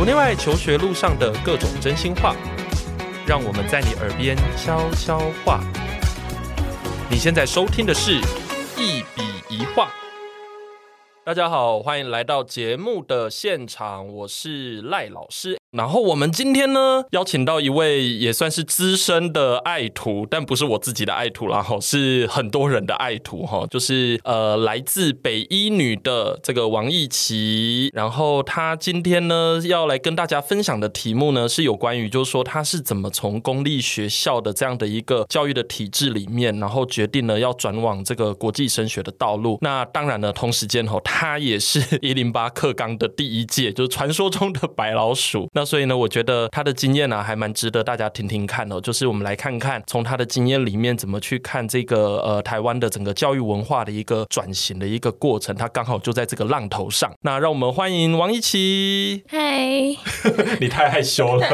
国内外求学路上的各种真心话，让我们在你耳边悄悄话。你现在收听的是《一笔一画》。大家好，欢迎来到节目的现场，我是赖老师。然后我们今天呢，邀请到一位也算是资深的爱徒，但不是我自己的爱徒啦，哈，是很多人的爱徒，哈，就是呃，来自北一女的这个王艺琪。然后他今天呢，要来跟大家分享的题目呢，是有关于就是说他是怎么从公立学校的这样的一个教育的体制里面，然后决定了要转往这个国际升学的道路。那当然呢，同时间哈，他也是一零八课纲的第一届，就是传说中的白老鼠。那所以呢，我觉得他的经验呢、啊，还蛮值得大家听听看哦。就是我们来看看，从他的经验里面，怎么去看这个呃台湾的整个教育文化的一个转型的一个过程。他刚好就在这个浪头上。那让我们欢迎王一奇。嗨，你太害羞了。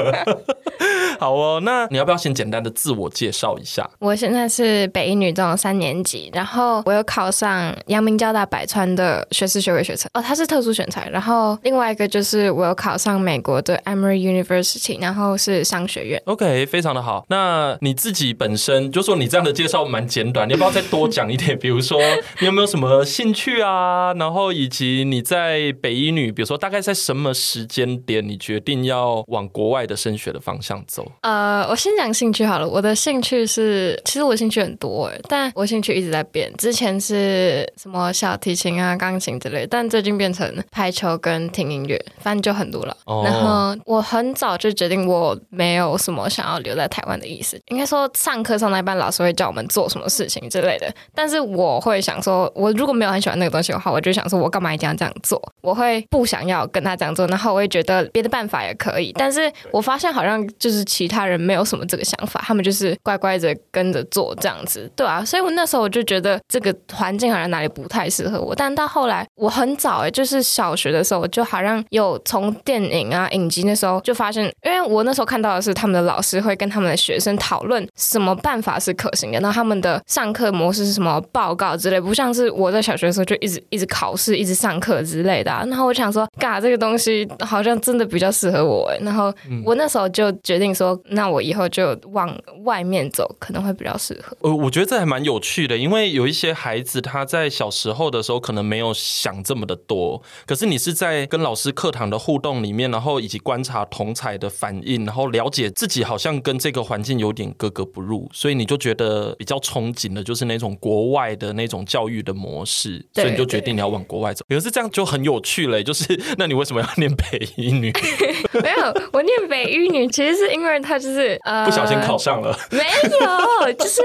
好哦，那你要不要先简单的自我介绍一下？我现在是北一女中三年级，然后我有考上阳明交大百川的学士学位学程。哦，他是特殊选材。然后另外一个就是我有考上美国的 Emory University，然后是商学院。OK，非常的好。那你自己本身就说你这样的介绍蛮简短，你要不要再多讲一点？比如说 你有没有什么兴趣啊？然后以及你在北一女，比如说大概在什么时间点，你决定要往国外的升学的方向走？呃，我先讲兴趣好了。我的兴趣是，其实我兴趣很多哎，但我兴趣一直在变。之前是什么小提琴啊、钢琴之类，但最近变成排球跟听音乐，反正就很多了。Oh. 然后我很早就决定我没有什么想要留在台湾的意思。应该说，上课上那班老师会叫我们做什么事情之类的，但是我会想说，我如果没有很喜欢那个东西的话，我就想说我干嘛一定要这样做？我会不想要跟他这样做，然后我会觉得别的办法也可以。但是我发现好像就是。其他人没有什么这个想法，他们就是乖乖的跟着做这样子，对啊，所以我那时候我就觉得这个环境好像哪里不太适合我。但到后来，我很早哎，就是小学的时候，我就好像有从电影啊、影集那时候就发现，因为我那时候看到的是他们的老师会跟他们的学生讨论什么办法是可行的，然后他们的上课模式是什么报告之类，不像是我在小学的时候就一直一直考试、一直上课之类的啊。然后我想说，嘎，这个东西好像真的比较适合我。然后我那时候就决定说。那我以后就往外面走，可能会比较适合。呃，我觉得这还蛮有趣的，因为有一些孩子他在小时候的时候可能没有想这么的多，可是你是在跟老师课堂的互动里面，然后以及观察同侪的反应，然后了解自己好像跟这个环境有点格格不入，所以你就觉得比较憧憬的就是那种国外的那种教育的模式，所以你就决定你要往国外走。可是这样就很有趣嘞，就是那你为什么要念北一女？没有，我念北一女其实是因为。他就是呃，不小心考上了，没有，就是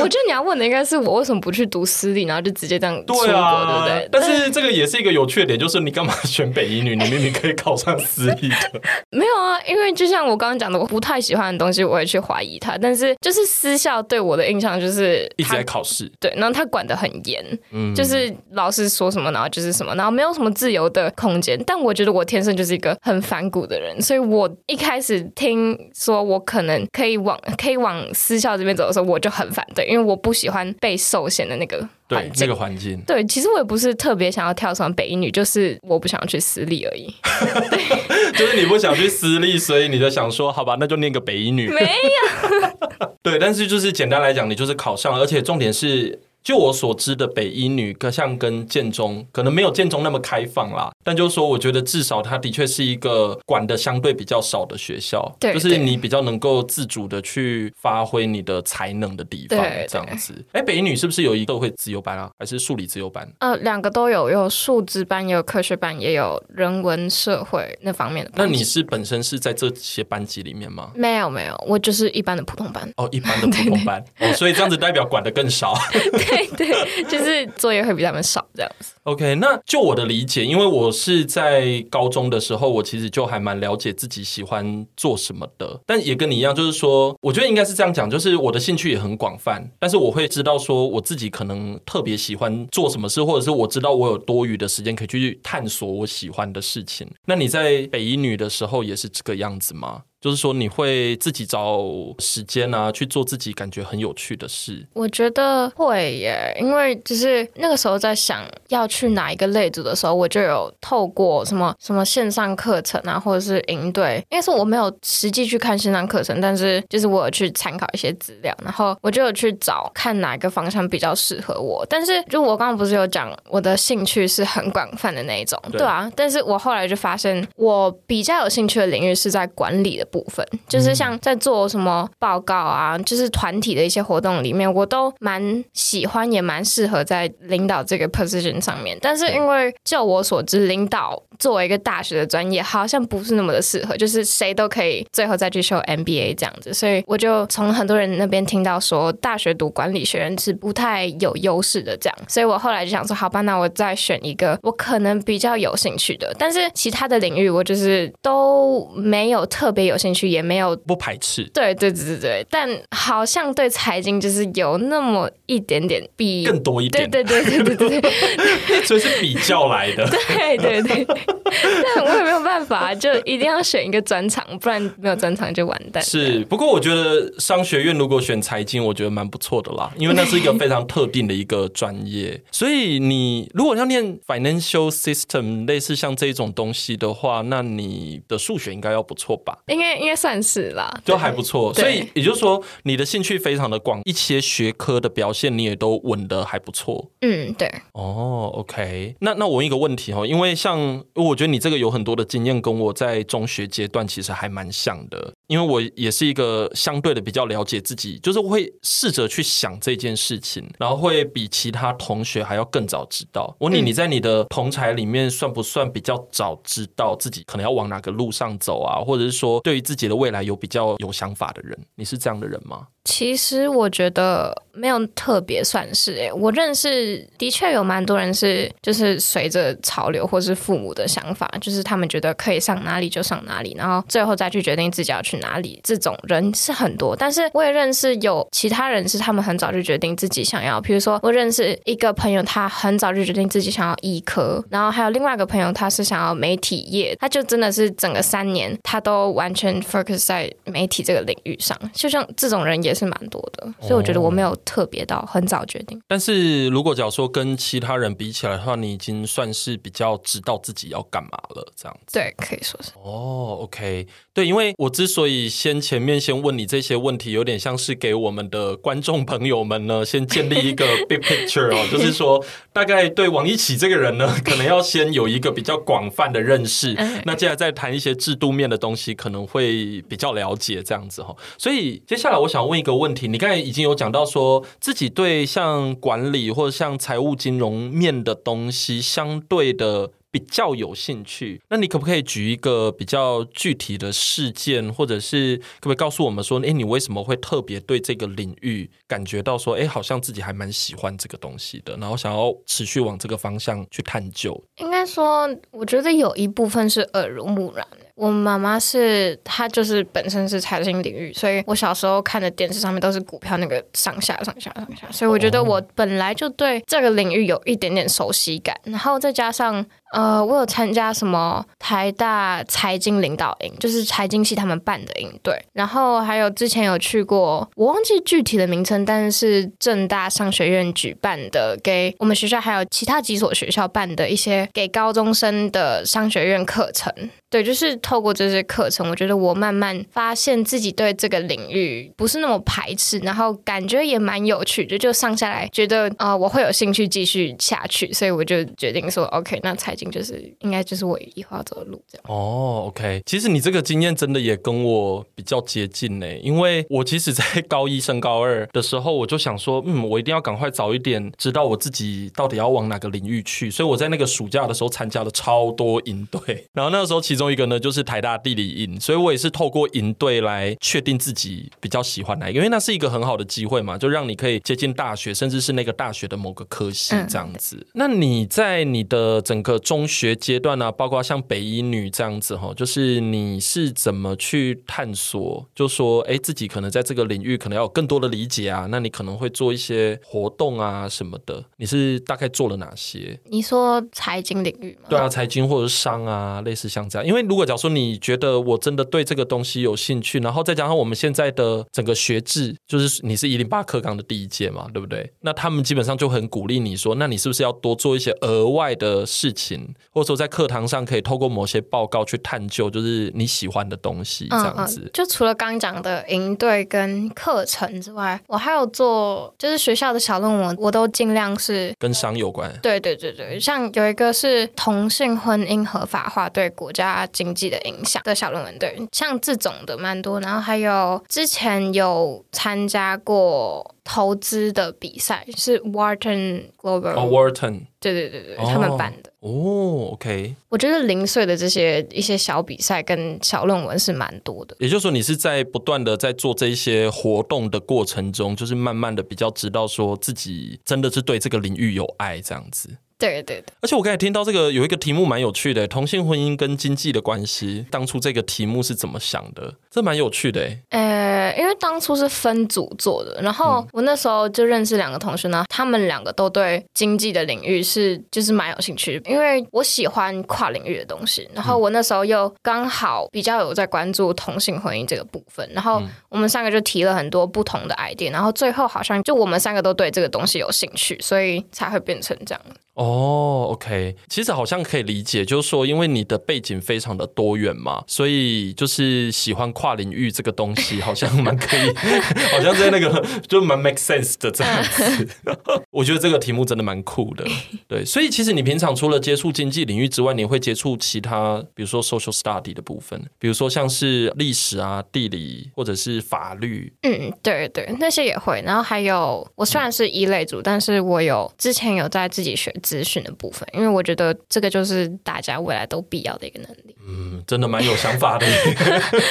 我觉得你要问的应该是我为什么不去读私立，然后就直接这样出国，对啊，对不对？但是这个也是一个有趣的点，就是你干嘛选北一女？你明明可以考上私立的。没有啊，因为就像我刚刚讲的，我不太喜欢的东西，我会去怀疑他。但是就是私校对我的印象就是一直在考试，对，然后他管的很严，嗯，就是老师说什么，然后就是什么，然后没有什么自由的空间。但我觉得我天生就是一个很反骨的人，所以我一开始听。说我可能可以往可以往私校这边走的时候，我就很反对，因为我不喜欢被受限的那个。对，那个环境。对，其实我也不是特别想要跳上北一女，就是我不想要去私立而已。对，就是你不想去私立，所以你就想说，好吧，那就念个北一女。没有。对，但是就是简单来讲，你就是考上了，而且重点是。就我所知的北一女，可像跟建中可能没有建中那么开放啦，但就是说，我觉得至少它的确是一个管的相对比较少的学校，对，就是你比较能够自主的去发挥你的才能的地方，这样子。哎，北一女是不是有一个会自由班啊，还是数理自由班？呃，两个都有，有数资班，也有科学班，也有人文社会那方面的班。那你是本身是在这些班级里面吗？没有，没有，我就是一般的普通班。哦，一般的普通班，哦，所以这样子代表管的更少。对 对，就是作业会比他们少这样子。OK，那就我的理解，因为我是在高中的时候，我其实就还蛮了解自己喜欢做什么的。但也跟你一样，就是说，我觉得应该是这样讲，就是我的兴趣也很广泛，但是我会知道说我自己可能特别喜欢做什么事，或者是我知道我有多余的时间可以去探索我喜欢的事情。那你在北一女的时候也是这个样子吗？就是说你会自己找时间啊去做自己感觉很有趣的事。我觉得会耶，因为就是那个时候在想要去哪一个类组的时候，我就有透过什么什么线上课程啊，或者是营队，因为是我没有实际去看线上课程，但是就是我有去参考一些资料，然后我就有去找看哪一个方向比较适合我。但是就我刚刚不是有讲我的兴趣是很广泛的那一种，对啊，但是我后来就发现我比较有兴趣的领域是在管理的部分，就是像在做什么报告啊，就是团体的一些活动里面，我都蛮喜欢，也蛮适合在领导这个 position 上面。但是因为就我所知，领导作为一个大学的专业，好像不是那么的适合，就是谁都可以最后再去修 MBA 这样子。所以我就从很多人那边听到说，大学读管理学院是不太有优势的这样。所以我后来就想说，好吧，那我再选一个我可能比较有兴趣的，但是其他的领域我就是都没有特别有兴趣，也没有不排斥。对对对对对，但好像对财经就是有那么一点点比更多一点。对对对对对对，所以是比较来的。对对对，但我也没有办法，就一定要选一个专长，不然没有专长就完蛋。是，不过我觉得商学院如果选财经，我觉得蛮不错的啦，因为那是一个非常特定的一个专业。所以你如果要念 financial system 类似像这种东西的话，那你的数学应该要不错吧？应该应该算是啦，就还不错。所以也就是说，你的兴趣非常的广，一些学科的表现你也都稳的还不错。嗯，对。哦，OK。那那我问一个问题哦，因为像我觉得你这个有很多的经验，跟我在中学阶段其实还蛮像的。因为我也是一个相对的比较了解自己，就是我会试着去想这件事情，然后会比其他同学还要更早知道。我问你，你在你的同才里面算不算比较早知道自己可能要往哪个路上走啊？或者是说对于自己的未来有比较有想法的人，你是这样的人吗？其实我觉得没有特别算是诶，我认识的确有蛮多人是就是随着潮流或是父母的想法，就是他们觉得可以上哪里就上哪里，然后最后再去决定自己要去哪里。这种人是很多，但是我也认识有其他人是他们很早就决定自己想要，比如说我认识一个朋友，他很早就决定自己想要医科，然后还有另外一个朋友，他是想要媒体业，他就真的是整个三年他都完全 focus 在媒体这个领域上，就像这种人也是蛮多的，所以我觉得我没有特别到很早决定。但是如果假如说跟其他人比起来的话，你已经算是比较知道自己要干嘛了，这样子。对，可以说是。哦，OK，对，因为我之所以先前面先问你这些问题，有点像是给我们的观众朋友们呢，先建立一个 big picture 哦，就是说大概对王一起这个人呢，可能要先有一个比较广泛的认识。那接下来再谈一些制度面的东西，可能会会比较了解这样子哈。所以接下来我想问一个问题。你刚才已经有讲到说自己对像管理或者像财务金融面的东西相对的比较有兴趣，那你可不可以举一个比较具体的事件，或者是可不可以告诉我们说，诶，你为什么会特别对这个领域感觉到说，诶，好像自己还蛮喜欢这个东西的，然后想要持续往这个方向去探究？应该说，我觉得有一部分是耳濡目染。我妈妈是，她就是本身是财经领域，所以我小时候看的电视上面都是股票那个上下上下上下，所以我觉得我本来就对这个领域有一点点熟悉感，然后再加上。呃，我有参加什么台大财经领导营，就是财经系他们办的营队，然后还有之前有去过，我忘记具体的名称，但是正大商学院举办的，给我们学校还有其他几所学校办的一些给高中生的商学院课程。对，就是透过这些课程，我觉得我慢慢发现自己对这个领域不是那么排斥，然后感觉也蛮有趣的，就上下来觉得啊、我会有兴趣继续下去，所以我就决定说，OK，那财经就是应该就是我以后要走的路这样哦，OK。其实你这个经验真的也跟我比较接近呢，因为我其实，在高一升高二的时候，我就想说，嗯，我一定要赶快早一点知道我自己到底要往哪个领域去。所以我在那个暑假的时候参加了超多营队，然后那个时候其中一个呢就是台大地理营，所以我也是透过营队来确定自己比较喜欢哪一个，因为那是一个很好的机会嘛，就让你可以接近大学，甚至是那个大学的某个科系这样子。嗯、那你在你的整个中中学阶段呢、啊，包括像北医女这样子哈，就是你是怎么去探索？就说哎，自己可能在这个领域可能要有更多的理解啊，那你可能会做一些活动啊什么的。你是大概做了哪些？你说财经领域吗？对啊，财经或者是商啊，类似像这样。因为如果假如说你觉得我真的对这个东西有兴趣，然后再加上我们现在的整个学制，就是你是一零八课纲的第一届嘛，对不对？那他们基本上就很鼓励你说，那你是不是要多做一些额外的事情，或者说在课堂上可以透过某些报告去探究，就是你喜欢的东西这样子。嗯嗯、就除了刚讲的营队跟课程之外，我还有做就是学校的小论文，我都尽量是跟商有关。对对对对，像有一个是同性婚姻合法化对国家经济的影响的小论文，对，像这种的蛮多。然后还有之前有参加过。投资的比赛是 Wharton Global，哦，Wharton，对对对他们办的。哦，OK。我觉得零碎的这些一些小比赛跟小论文是蛮多的。也就是说，你是在不断的在做这一些活动的过程中，就是慢慢的比较知道说自己真的是对这个领域有爱这样子。对对对，而且我刚才听到这个有一个题目蛮有趣的，同性婚姻跟经济的关系，当初这个题目是怎么想的？这蛮有趣的诶。呃，因为当初是分组做的，然后我那时候就认识两个同学呢，他们两个都对经济的领域是就是蛮有兴趣，因为我喜欢跨领域的东西，然后我那时候又刚好比较有在关注同性婚姻这个部分，然后我们三个就提了很多不同的 idea，然后最后好像就我们三个都对这个东西有兴趣，所以才会变成这样。哦、oh，OK，其实好像可以理解，就是说，因为你的背景非常的多元嘛，所以就是喜欢跨领域这个东西，好像蛮可以，好像在那个就蛮 make sense 的这样子。我觉得这个题目真的蛮酷的，对。所以其实你平常除了接触经济领域之外，你会接触其他，比如说 social study 的部分，比如说像是历史啊、地理或者是法律。嗯，对对，那些也会。然后还有，我虽然是一类组，嗯、但是我有之前有在自己学。资讯的部分，因为我觉得这个就是大家未来都必要的一个能力。嗯，真的蛮有想法的。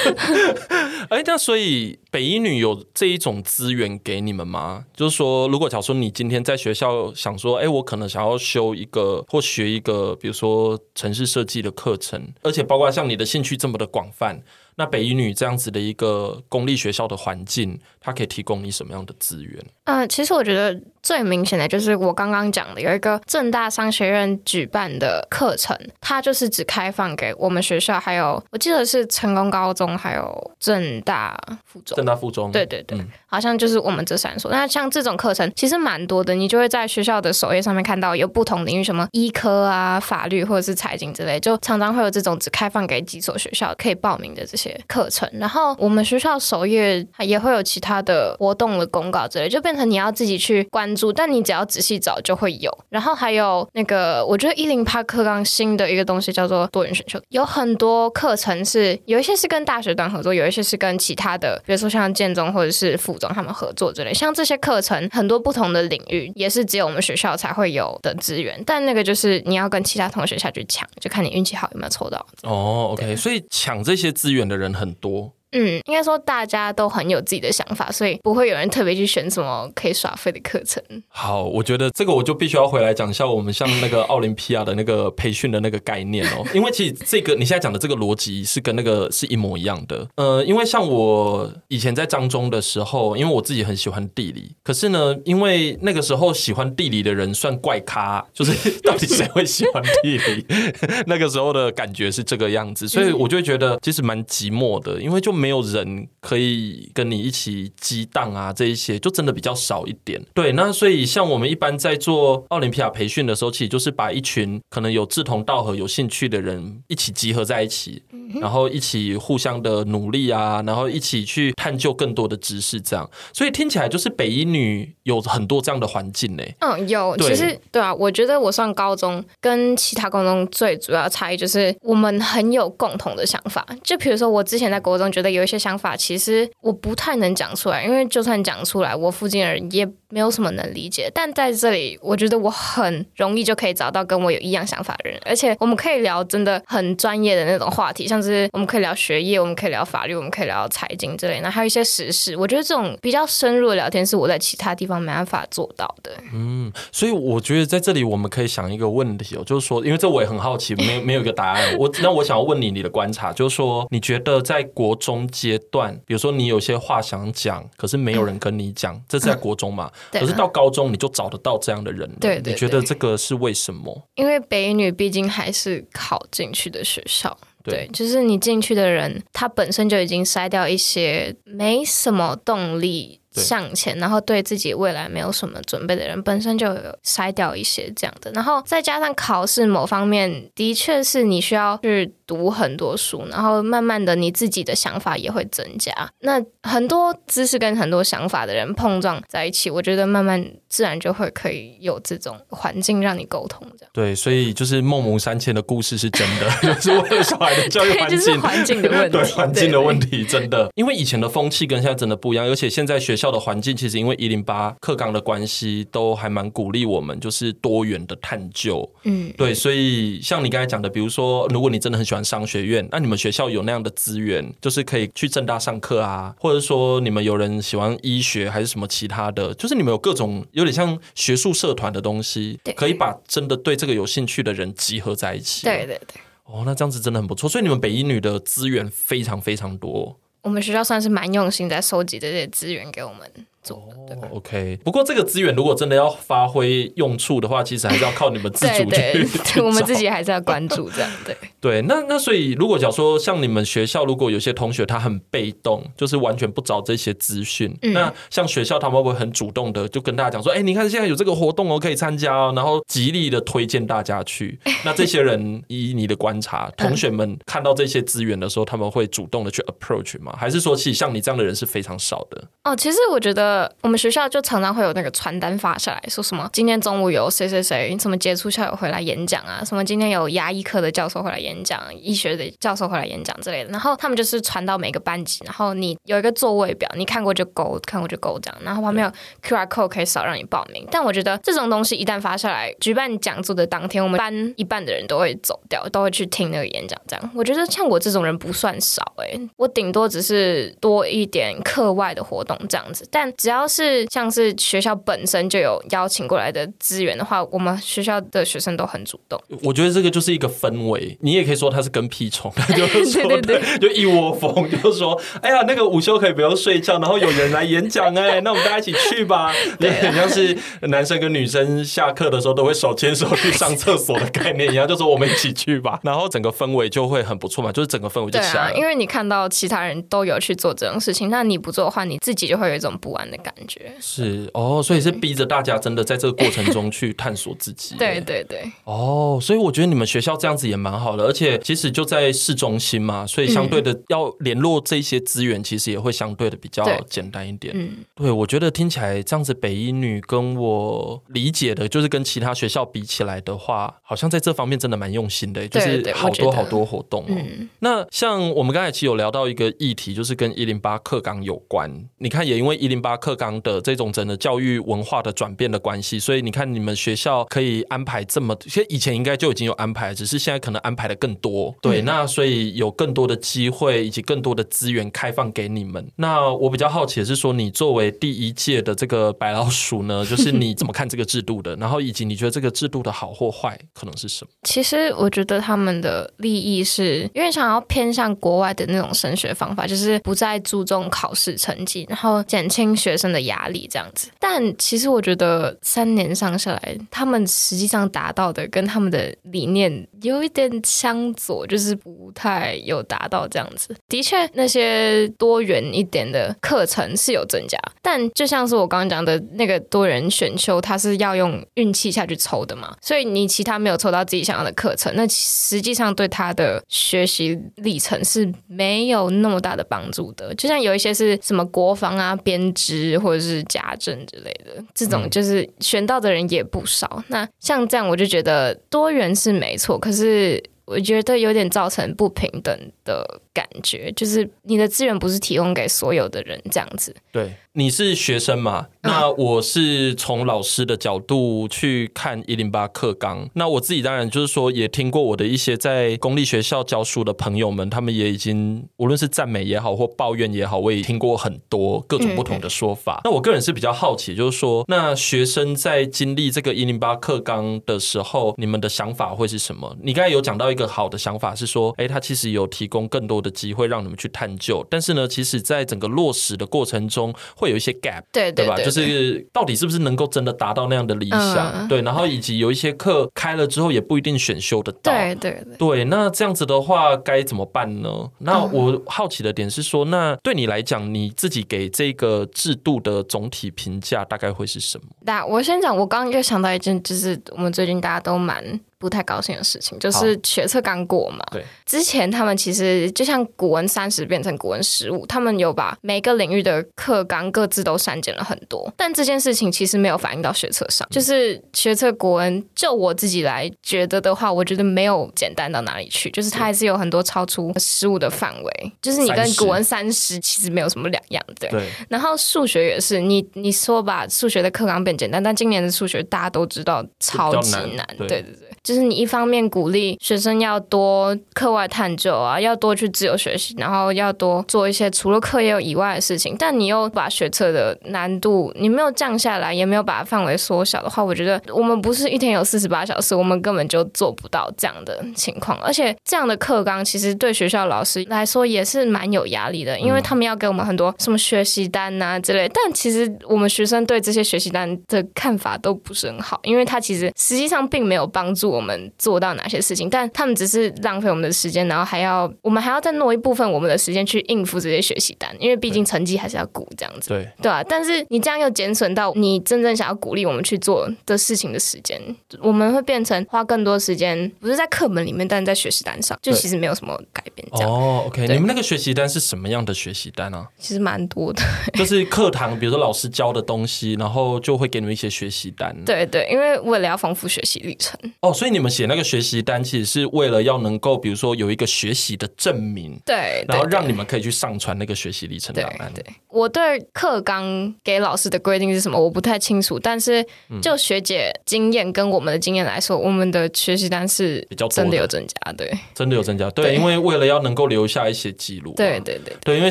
哎，那所以北一女有这一种资源给你们吗？就是说，如果假如说你今天在学校想说，哎，我可能想要修一个或学一个，比如说城市设计的课程，而且包括像你的兴趣这么的广泛。那北一女这样子的一个公立学校的环境，它可以提供你什么样的资源？嗯、呃，其实我觉得最明显的就是我刚刚讲的，有一个正大商学院举办的课程，它就是只开放给我们学校，还有我记得是成功高中，还有正大附中。正大附中，对对对，嗯、好像就是我们这三所。那像这种课程其实蛮多的，你就会在学校的首页上面看到有不同领域，什么医科啊、法律或者是财经之类，就常常会有这种只开放给几所学校可以报名的这些。课程，然后我们学校首页也会有其他的活动的公告之类，就变成你要自己去关但你只要仔细找就会有。然后还有那个，我觉得一零八课纲新的一个东西叫做多元选修，有很多课程是有一些是跟大学端合作，有一些是跟其他的，比如说像建中或者是附中他们合作之类。像这些课程，很多不同的领域也是只有我们学校才会有的资源，但那个就是你要跟其他同学下去抢，就看你运气好有没有抽到。哦，OK，所以抢这些资源的人。很多。嗯，应该说大家都很有自己的想法，所以不会有人特别去选什么可以耍废的课程。好，我觉得这个我就必须要回来讲一下我们像那个奥林匹亚的那个培训的那个概念哦，因为其实这个你现在讲的这个逻辑是跟那个是一模一样的。呃，因为像我以前在张中的时候，因为我自己很喜欢地理，可是呢，因为那个时候喜欢地理的人算怪咖，就是 到底谁会喜欢地理？那个时候的感觉是这个样子，所以我就会觉得其实蛮寂寞的，因为就。没有人可以跟你一起激荡啊，这一些就真的比较少一点。对，那所以像我们一般在做奥林匹亚培训的时候，其实就是把一群可能有志同道合、有兴趣的人一起集合在一起，然后一起互相的努力啊，然后一起去探究更多的知识，这样。所以听起来就是北一女有很多这样的环境呢。嗯，有。其实对啊，我觉得我上高中跟其他高中最主要差异就是我们很有共同的想法。就比如说我之前在国中觉得。有一些想法，其实我不太能讲出来，因为就算讲出来，我附近的人也没有什么能理解。但在这里，我觉得我很容易就可以找到跟我有一样想法的人，而且我们可以聊真的很专业的那种话题，像是我们可以聊学业，我们可以聊法律，我们可以聊财经之类。那还有一些时事，我觉得这种比较深入的聊天是我在其他地方没办法做到的。嗯，所以我觉得在这里我们可以想一个问题哦，就是说，因为这我也很好奇，没没有一个答案。我那我想要问你你的观察，就是说，你觉得在国中阶段，比如说你有些话想讲，可是没有人跟你讲，这是在国中嘛？可是到高中你就找得到这样的人，对，对，对，你觉得这个是为什么？因为北女毕竟还是考进去的学校。对，就是你进去的人，他本身就已经筛掉一些没什么动力向前，然后对自己未来没有什么准备的人，本身就有筛掉一些这样的。然后再加上考试某方面，的确是你需要去读很多书，然后慢慢的你自己的想法也会增加。那很多知识跟很多想法的人碰撞在一起，我觉得慢慢自然就会可以有这种环境让你沟通。这样对，所以就是孟母三迁的故事是真的，就是为了小孩的教育环境，就是环境的问题，对环境的问题真的，因为以前的风气跟现在真的不一样，而且现在学校的环境其实因为一零八课纲的关系，都还蛮鼓励我们就是多元的探究。嗯，对，所以像你刚才讲的，比如说如果你真的很喜欢商学院，那你们学校有那样的资源，就是可以去正大上课啊，或者说你们有人喜欢医学还是什么其他的，就是你们有各种有点像学术社团的东西，可以把真的对这个有兴趣的人集合在一起。对对对，哦，那这样子真的很不错。所以你们北医女的资源非常非常多。我们学校算是蛮用心在收集这些资源给我们。哦，OK。不过这个资源如果真的要发挥用处的话，其实还是要靠你们自主去。对，对，我们自己还是要关注 这样。对对，那那所以如果假如说像你们学校，如果有些同学他很被动，就是完全不找这些资讯，嗯、那像学校他们会不会很主动的就跟大家讲说，哎、欸，你看现在有这个活动哦，可以参加哦，然后极力的推荐大家去。那这些人以你的观察，同学们看到这些资源的时候，他们会主动的去 approach 吗？还是说，其实像你这样的人是非常少的？哦，其实我觉得。我们学校就常常会有那个传单发下来说什么，今天中午有谁谁谁什么？杰出校友回来演讲啊，什么？今天有牙医科的教授回来演讲，医学的教授回来演讲之类的。然后他们就是传到每个班级，然后你有一个座位表，你看过就勾，看过就勾这样。然后旁边有 QR code 可以扫让你报名。但我觉得这种东西一旦发下来，举办讲座的当天，我们班一半的人都会走掉，都会去听那个演讲。这样，我觉得像我这种人不算少诶、欸，我顶多只是多一点课外的活动这样子。但只要是是像是学校本身就有邀请过来的资源的话，我们学校的学生都很主动。我觉得这个就是一个氛围，你也可以说他是跟屁虫，就是说对对对，就一窝蜂，就是说，哎呀，那个午休可以不用睡觉，然后有人来演讲，哎，那我们大家一起去吧。对，很像是男生跟女生下课的时候都会手牵手去上厕所的概念一样，就说我们一起去吧。然后整个氛围就会很不错嘛，就是整个氛围就起来了。啊，因为你看到其他人都有去做这种事情，那你不做的话，你自己就会有一种不安的感觉。是哦，所以是逼着大家真的在这个过程中去探索自己。对对对。哦，所以我觉得你们学校这样子也蛮好的，而且其实就在市中心嘛，所以相对的要联络这些资源，其实也会相对的比较简单一点。嗯，对，我觉得听起来这样子，北一女跟我理解的，就是跟其他学校比起来的话，好像在这方面真的蛮用心的，就是好多好多活动哦。嗯，那像我们刚才其实有聊到一个议题，就是跟一零八课纲有关。你看，也因为一零八课纲的这种整个教育文化的转变的关系，所以你看你们学校可以安排这么，其实以前应该就已经有安排，只是现在可能安排的更多。对，那所以有更多的机会以及更多的资源开放给你们。那我比较好奇的是说，你作为第一届的这个白老鼠呢，就是你怎么看这个制度的？然后以及你觉得这个制度的好或坏可能是什么？其实我觉得他们的利益是因为想要偏向国外的那种升学方法，就是不再注重考试成绩，然后减轻学学生的压力。这样子，但其实我觉得三年上下来，他们实际上达到的跟他们的理念有一点相左，就是不太有达到这样子。的确，那些多元一点的课程是有增加，但就像是我刚刚讲的那个多元选修，它是要用运气下去抽的嘛，所以你其他没有抽到自己想要的课程，那实际上对他的学习历程是没有那么大的帮助的。就像有一些是什么国防啊、编织或者是。家政之类的，这种就是选到的人也不少。那像这样，我就觉得多元是没错，可是我觉得有点造成不平等的感觉，就是你的资源不是提供给所有的人这样子。对，你是学生嘛？那我是从老师的角度去看一零八课纲。那我自己当然就是说，也听过我的一些在公立学校教书的朋友们，他们也已经无论是赞美也好或抱怨也好，我也听过很多各种不同的说法。嗯、那我个人是比较好奇，就是说，那学生在经历这个一零八课纲的时候，你们的想法会是什么？你刚才有讲到一个好的想法是说，哎，他其实有提供更多的机会让你们去探究，但是呢，其实在整个落实的过程中会有一些 gap，对对，吧？就是到底是不是能够真的达到那样的理想？嗯、对，然后以及有一些课开了之后也不一定选修得到，对对对，对。那这样子的话该怎么办呢？那我好奇的点是说，那对你来讲，你自己给这个制度的总体评价大概会是什么？那我先讲，我刚刚就想到一件，就是我们最近大家都蛮。不太高兴的事情就是学测刚过嘛。对，之前他们其实就像古文三十变成古文十五，他们有把每个领域的课纲各自都删减了很多。但这件事情其实没有反映到学测上，就是学测古文，就我自己来觉得的话，我觉得没有简单到哪里去，就是它还是有很多超出十五的范围，就是你跟古文三十其实没有什么两样。对。对，然后数学也是，你你说把数学的课纲变简单，但今年的数学大家都知道超级难。难对对对。就是你一方面鼓励学生要多课外探究啊，要多去自由学习，然后要多做一些除了课业以外的事情，但你又把学测的难度你没有降下来，也没有把范围缩小的话，我觉得我们不是一天有四十八小时，我们根本就做不到这样的情况。而且这样的课纲其实对学校老师来说也是蛮有压力的，因为他们要给我们很多什么学习单啊之类。但其实我们学生对这些学习单的看法都不是很好，因为它其实实际上并没有帮助我们做到哪些事情，但他们只是浪费我们的时间，然后还要我们还要再挪一部分我们的时间去应付这些学习单，因为毕竟成绩还是要顾这样子，对对啊，但是你这样又减损到你真正想要鼓励我们去做的事情的时间，我们会变成花更多时间，不是在课本里面，但是在学习单上，就其实没有什么改变。这样哦，OK，你们那个学习单是什么样的学习单啊？其实蛮多的，就是课堂，比如说老师教的东西，然后就会给你们一些学习单。对对，因为为了要丰富学习历程。哦，所以你们写那个学习单其实是为了要能够，比如说有一个学习的证明，对，然后让你们可以去上传那个学习历程档案。对，对，我对课纲给老师的规定是什么，我不太清楚。但是就学姐经验跟我们的经验来说，我们的学习单是比较真的有增加，对，真的有增加。对，因为为了要能够留下一些记录。对对对对，因为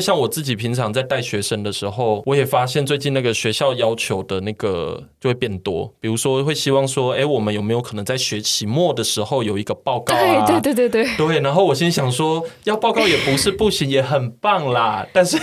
像我自己平常在带学生的时候，我也发现最近那个学校要求的那个就会变多，比如说会希望说，哎，我们有没有可能在学期末的时候有一个报告啊，对对对对对，对。然后我心想说，要报告也不是不行，也很棒啦。但是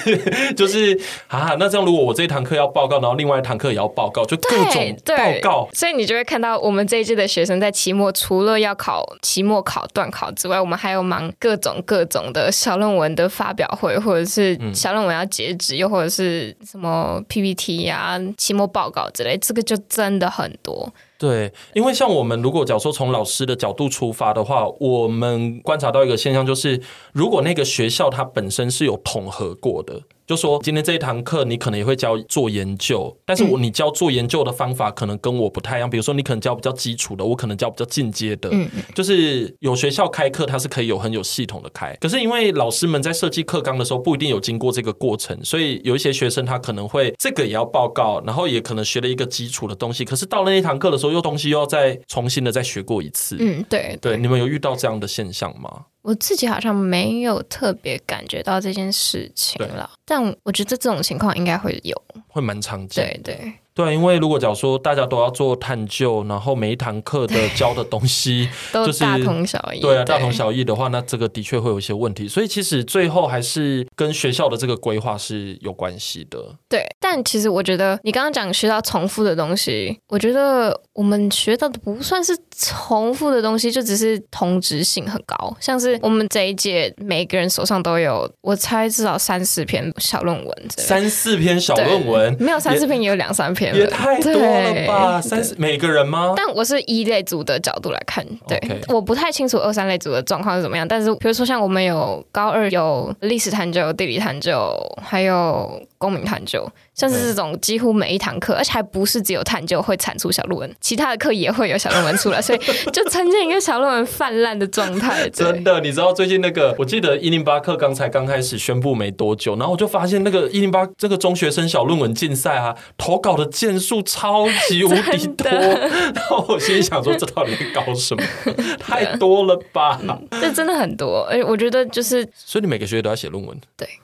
就是啊，那这样如果我这一堂课要报告，然后另外一堂课也要报告，就各种报告。所以你就会看到我们这一届的学生在期末除了要考期末考、段考之外，我们还有忙各种各种的小论文的发表会，或者是小论文要截止，又或者是什么 PPT 呀、期末报告之类，这个就真的很多。对，因为像我们如果假如说从老师的角度出发的话，我们观察到一个现象，就是如果那个学校它本身是有统合过的。就说今天这一堂课，你可能也会教做研究，但是我你教做研究的方法可能跟我不太一样。比如说，你可能教比较基础的，我可能教比较进阶的。嗯，就是有学校开课，它是可以有很有系统的开。可是因为老师们在设计课纲的时候，不一定有经过这个过程，所以有一些学生他可能会这个也要报告，然后也可能学了一个基础的东西。可是到了那一堂课的时候，又东西又要再重新的再学过一次。嗯，对对，你们有遇到这样的现象吗？我自己好像没有特别感觉到这件事情了，但我觉得这种情况应该会有，会蛮常见。对对。对，因为如果假如说大家都要做探究，然后每一堂课的教的东西 都是大同小异，对啊，大同小异的话，那这个的确会有一些问题。所以其实最后还是跟学校的这个规划是有关系的。对，但其实我觉得你刚刚讲学到重复的东西，我觉得我们学到的不算是重复的东西，就只是同质性很高。像是我们这一届每个人手上都有，我猜至少三四篇小论文，三四篇小论文，没有三四篇也有两三篇。也太多了吧？三十每个人吗？但我是一类组的角度来看，对，Okay. 我不太清楚二三类组的状况是怎么样。但是比如说像我们有高二有历史探究、地理探究，还有公民探究。像是这种几乎每一堂课，而且还不是只有探究会产出小论文，其他的课也会有小论文出来，所以就呈现一个小论文泛滥的状态。真的，你知道最近那个，我记得一零八课刚才刚开始宣布没多久，然后我就发现那个一零八这个中学生小论文竞赛啊，投稿的件数超级无敌多，然后我心里想说，这到底在搞什么？太多了吧？这真的很多，而且我觉得就是，所以你每个学期都要写论文，对。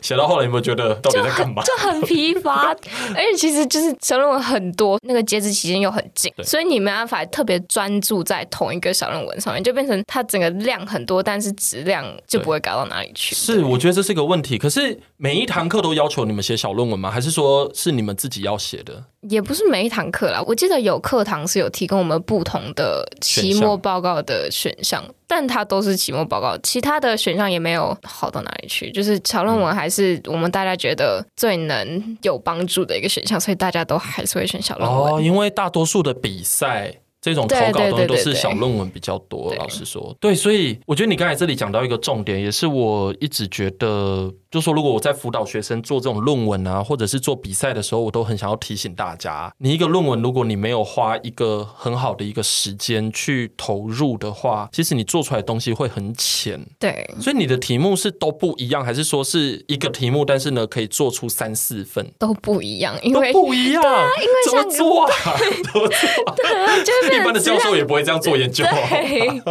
写到后来有没有觉得到底在干嘛？就很疲乏，而且其实就是小论文很多，那个截止期间又很近，所以你没办法特别专注在同一个小论文上面，就变成它整个量很多，但是质量就不会高到哪里去。是，我觉得这是一个问题。可是每一堂课都要求你们写小论文吗？还是说是你们自己要写的？也不是每一堂课啦，我记得有课堂是有提供我们不同的期末报告的选项，但它都是期末报告，其他的选项也没有好到哪里去。就是小论文还是我们大家觉得最能有帮助的一个选项，所以大家都还是会选小论文。哦，因为大多数的比赛。这种投稿东西都是小论文比较多，老实说，对，所以我觉得你刚才这里讲到一个重点，也是我一直觉得，就是说如果我在辅导学生做这种论文啊，或者是做比赛的时候，我都很想要提醒大家，你一个论文，如果你没有花一个很好的一个时间去投入的话，其实你做出来的东西会很浅。对，所以你的题目是都不一样，还是说是一个题目，但是呢可以做出三四份都不一样，因为不一样，对啊，因为怎么做？对啊，就是。一般的教授也不会这样做研究，对，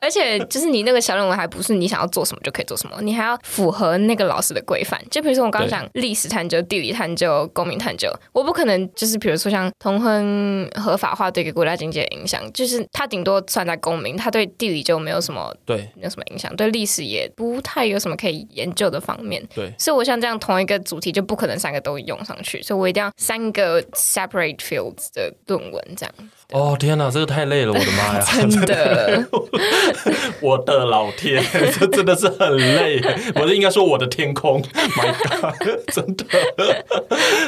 而且就是你那个小论文还不是你想要做什么就可以做什么，你还要符合那个老师的规范。就比如说我刚刚讲历史探究、地理探究、公民探究，我不可能就是比如说像同婚合法化对一个国家经济的影响，就是它顶多算在公民，它对地理就没有什么对没有什么影响，对历史也不太有什么可以研究的方面。对，所以我像这样同一个主题就不可能三个都用上去，所以我一定要三个 separate fields 的论文这样。哦天哪，这个太累了，我的妈呀！真的，我的老天，这真的是很累。我是应该说我的天空，My God，真的，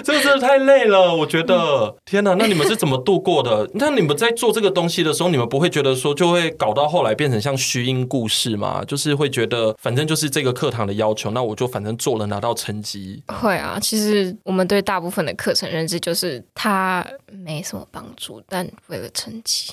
这个真的太累了。我觉得，天哪，那你们是怎么度过的？那你们在做这个东西的时候，你们不会觉得说就会搞到后来变成像虚音故事吗？就是会觉得，反正就是这个课堂的要求，那我就反正做了拿到成绩。会啊，其实我们对大部分的课程认知就是它没什么帮助，但。为了成绩，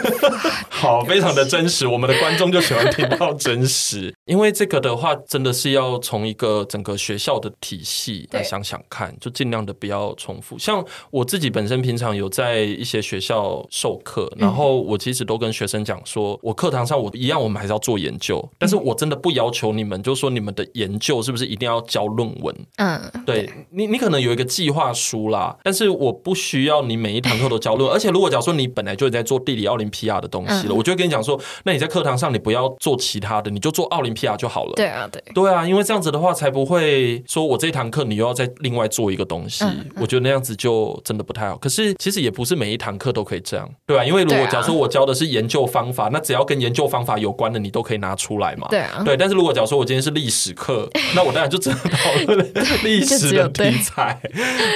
好，非常的真实。我们的观众就喜欢听到真实，因为这个的话，真的是要从一个整个学校的体系来想想看，就尽量的不要重复。像我自己本身平常有在一些学校授课，然后我其实都跟学生讲说，我课堂上我一样，我们还是要做研究，但是我真的不要求你们，就是说你们的研究是不是一定要交论文？嗯，对你，你可能有一个计划书啦，但是我不需要你每一堂课都交论文，而且如果讲。说你本来就在做地理奥林匹亚的东西了，嗯、我就会跟你讲说，那你在课堂上你不要做其他的，你就做奥林匹亚就好了。对啊，对，对啊，因为这样子的话才不会说我这一堂课你又要再另外做一个东西，嗯、我觉得那样子就真的不太好。可是其实也不是每一堂课都可以这样，对啊，因为如果假如说我教的是研究方法，那只要跟研究方法有关的你都可以拿出来嘛。对啊，对。但是如果假如说我今天是历史课，那我当然就只能讨论历史的题材。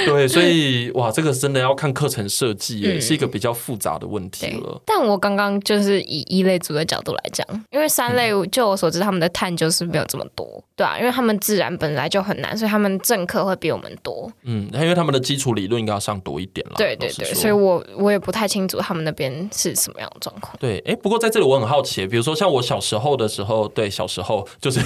对，所以哇，这个真的要看课程设计，也是一个比较复杂的问题。了，但我刚刚就是以一类组的角度来讲，因为三类，就我所知，他们的碳就是没有这么多，对啊，因为他们自然本来就很难，所以他们政课会比我们多。嗯，因为他们的基础理论应该要上多一点了。对对对，所以我我也不太清楚他们那边是什么样的状况。对，哎，不过在这里我很好奇，比如说像我小时候的时候，对，小时候就是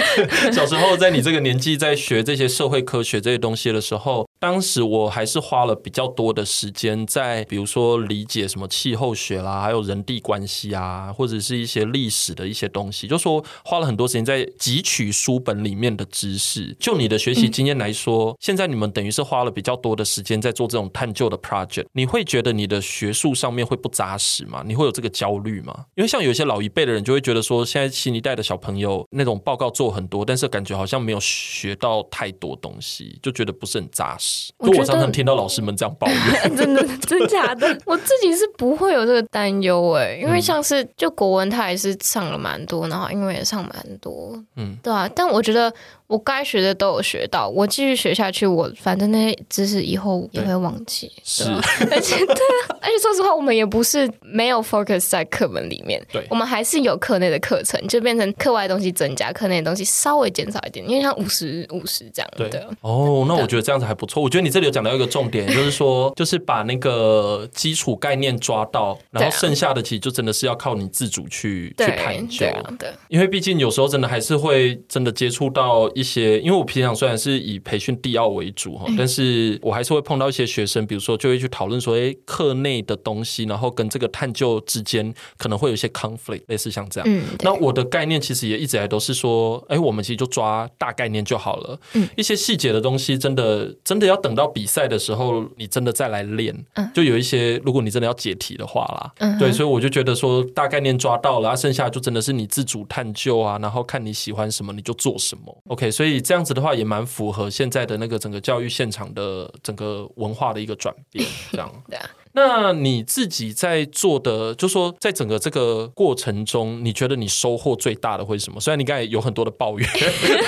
小时候在你这个年纪在学这些社会科学这些东西的时候，当时我还是花了比较多的时间在，比如说理解什么气。候学啦，还有人地关系啊，或者是一些历史的一些东西，就说花了很多时间在汲取书本里面的知识。就你的学习经验来说，嗯、现在你们等于是花了比较多的时间在做这种探究的 project，你会觉得你的学术上面会不扎实吗？你会有这个焦虑吗？因为像有些老一辈的人就会觉得说，现在新一代的小朋友那种报告做很多，但是感觉好像没有学到太多东西，就觉得不是很扎实。我常常听到老师们这样抱怨，真的真假的，我自己是不会有这个担忧哎，因为像是就国文，他也是上了蛮多，然后英文也上蛮多，嗯，对啊，但我觉得。我该学的都有学到，我继续学下去，我反正那些知识以后也会忘记。是，而且对啊，而且说实话，我们也不是没有 focus 在课本里面，对，我们还是有课内的课程，就变成课外的东西增加，课内的东西稍微减少一点，因为像五十五十这样。对的。哦，那我觉得这样子还不错。我觉得你这里有讲到一个重点，就是说，就是把那个基础概念抓到，然后剩下的其实就真的是要靠你自主去去探究。对，因为毕竟有时候真的还是会真的接触到一些，因为我平常虽然是以培训第二为主哈，但是我还是会碰到一些学生，比如说就会去讨论说，哎，课内的东西，然后跟这个探究之间可能会有一些 conflict，类似像这样。嗯，那我的概念其实也一直来都是说，哎，我们其实就抓大概念就好了。嗯，一些细节的东西，真的真的要等到比赛的时候，你真的再来练。嗯，就有一些，如果你真的要解题的话啦，嗯，对，所以我就觉得说大概念抓到了，剩下就真的是你自主探究啊，然后看你喜欢什么你就做什么。OK，所以这样子的话也蛮符合现在的那个整个教育现场的整个文化的一个转变，这样。对啊。那你自己在做的，就说在整个这个过程中，你觉得你收获最大的会是什么？虽然你刚才有很多的抱怨，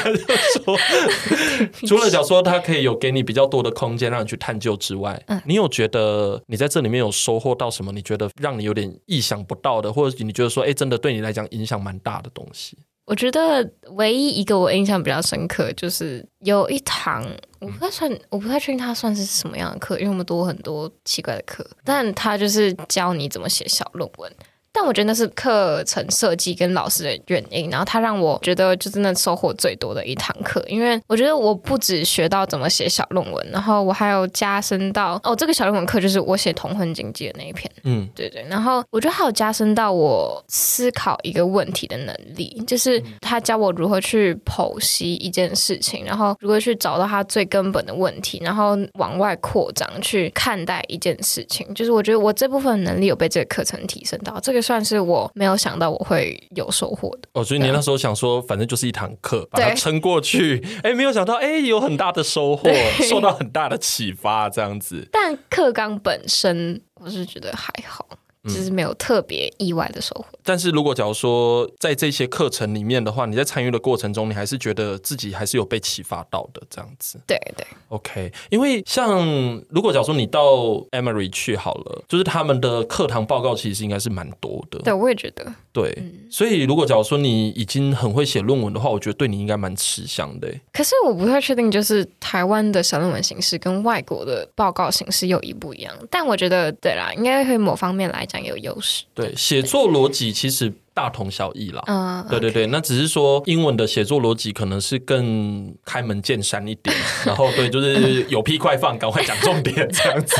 说 除了讲说它可以有给你比较多的空间让你去探究之外，嗯，你有觉得你在这里面有收获到什么？你觉得让你有点意想不到的，或者你觉得说，哎，真的对你来讲影响蛮大的东西？我觉得唯一一个我印象比较深刻，就是有一堂我不太算，我不太确定它算是什么样的课，因为我们多很多奇怪的课，但它就是教你怎么写小论文。但我觉得那是课程设计跟老师的原因，然后他让我觉得就真的收获最多的一堂课，因为我觉得我不止学到怎么写小论文，然后我还有加深到哦，这个小论文课就是我写同婚经济的那一篇，嗯，对对，然后我觉得还有加深到我思考一个问题的能力，就是他教我如何去剖析一件事情，然后如何去找到它最根本的问题，然后往外扩张去看待一件事情，就是我觉得我这部分能力有被这个课程提升到这个。算是我没有想到我会有收获的哦，所以你那时候想说，反正就是一堂课，把它撑过去。哎，没有想到，哎，有很大的收获，受到很大的启发，这样子。但课纲本身，我是觉得还好。其实没有特别意外的收获，嗯。但是如果假如说在这些课程里面的话，你在参与的过程中，你还是觉得自己还是有被启发到的这样子。对对，OK。因为像如果假如说你到 Emory 去好了，就是他们的课堂报告其实应该是蛮多的。对，我也觉得。对，嗯、所以如果假如说你已经很会写论文的话，我觉得对你应该蛮吃香的。可是我不太确定，就是台湾的小论文形式跟外国的报告形式又一不一样。但我觉得，对啦，应该会某方面来讲。有优势，对，写作逻辑其实。大同小异啦，嗯，对对对，那只是说英文的写作逻辑可能是更开门见山一点，然后对，就是有屁快放，赶快讲重点这样子。